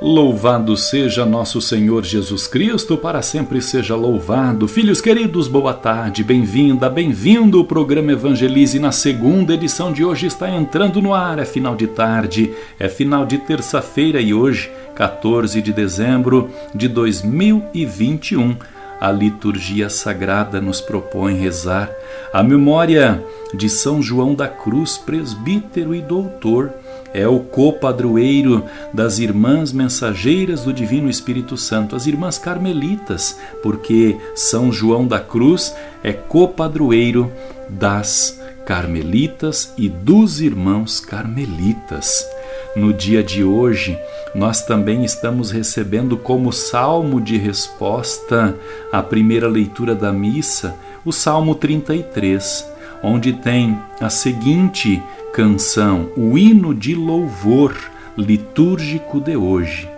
Louvado seja nosso Senhor Jesus Cristo, para sempre seja louvado. Filhos queridos, boa tarde, bem-vinda, bem-vindo. O programa Evangelize na segunda edição de hoje está entrando no ar. É final de tarde, é final de terça-feira e hoje, 14 de dezembro de 2021 a liturgia sagrada nos propõe rezar a memória de São João da Cruz, presbítero e doutor é o copadroeiro das irmãs mensageiras do Divino Espírito Santo, as irmãs carmelitas, porque São João da Cruz é copadroeiro das carmelitas e dos irmãos carmelitas. No dia de hoje, nós também estamos recebendo como salmo de resposta à primeira leitura da missa, o Salmo 33, onde tem a seguinte canção, o hino de louvor litúrgico de hoje.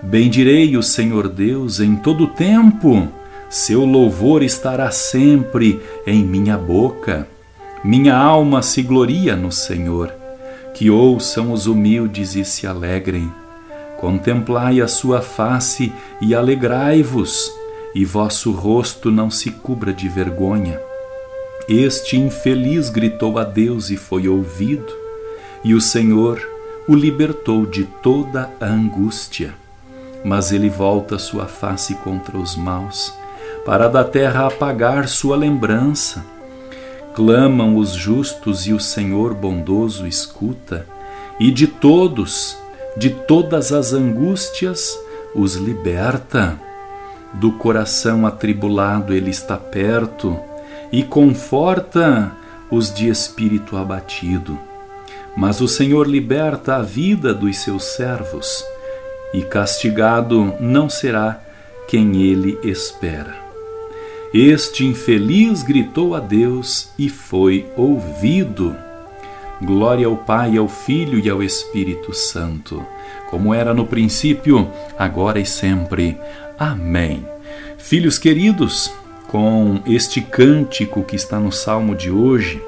Bendirei o Senhor Deus em todo tempo, seu louvor estará sempre em minha boca. Minha alma se gloria no Senhor. Que ouçam os humildes e se alegrem. Contemplai a sua face e alegrai-vos, e vosso rosto não se cubra de vergonha. Este infeliz gritou a Deus e foi ouvido, e o Senhor o libertou de toda a angústia. Mas ele volta sua face contra os maus, para da terra apagar sua lembrança. Clamam os justos e o Senhor bondoso escuta, e de todos, de todas as angústias, os liberta. Do coração atribulado ele está perto e conforta os de espírito abatido. Mas o Senhor liberta a vida dos seus servos, e castigado não será quem ele espera. Este infeliz gritou a Deus e foi ouvido. Glória ao Pai, ao Filho e ao Espírito Santo, como era no princípio, agora e sempre. Amém. Filhos queridos, com este cântico que está no salmo de hoje,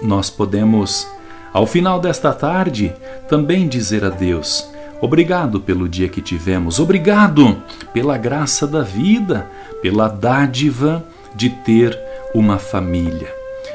nós podemos, ao final desta tarde, também dizer a Deus: Obrigado pelo dia que tivemos, obrigado pela graça da vida, pela dádiva de ter uma família.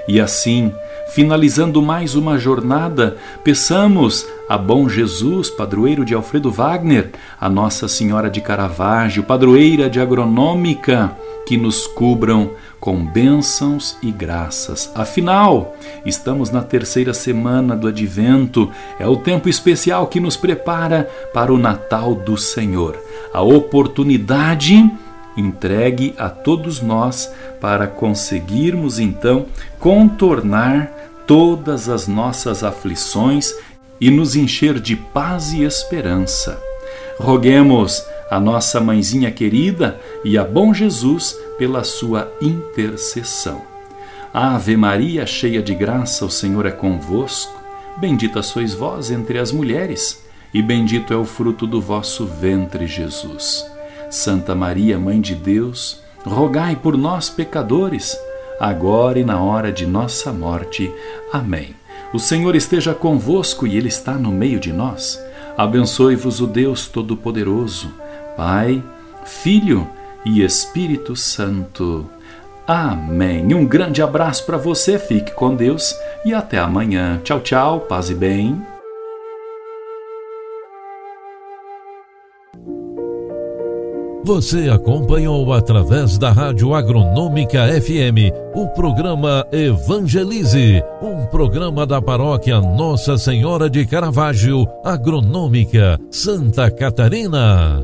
E assim, finalizando mais uma jornada, peçamos a bom Jesus, padroeiro de Alfredo Wagner, a Nossa Senhora de Caravaggio, padroeira de Agronômica, que nos cubram com bênçãos e graças. Afinal, estamos na terceira semana do Advento, é o tempo especial que nos prepara para o Natal do Senhor. A oportunidade entregue a todos nós para conseguirmos então contornar todas as nossas aflições e nos encher de paz e esperança. Roguemos a nossa mãezinha querida e a bom Jesus pela sua intercessão. Ave Maria, cheia de graça, o Senhor é convosco. Bendita sois vós entre as mulheres, e bendito é o fruto do vosso ventre, Jesus. Santa Maria, Mãe de Deus, rogai por nós, pecadores, agora e na hora de nossa morte. Amém. O Senhor esteja convosco e Ele está no meio de nós. Abençoe-vos o Deus Todo-Poderoso, Pai, Filho e Espírito Santo. Amém. Um grande abraço para você, fique com Deus e até amanhã. Tchau, tchau, paz e bem. Você acompanhou através da Rádio Agronômica FM o programa Evangelize, um programa da paróquia Nossa Senhora de Caravaggio, Agronômica, Santa Catarina.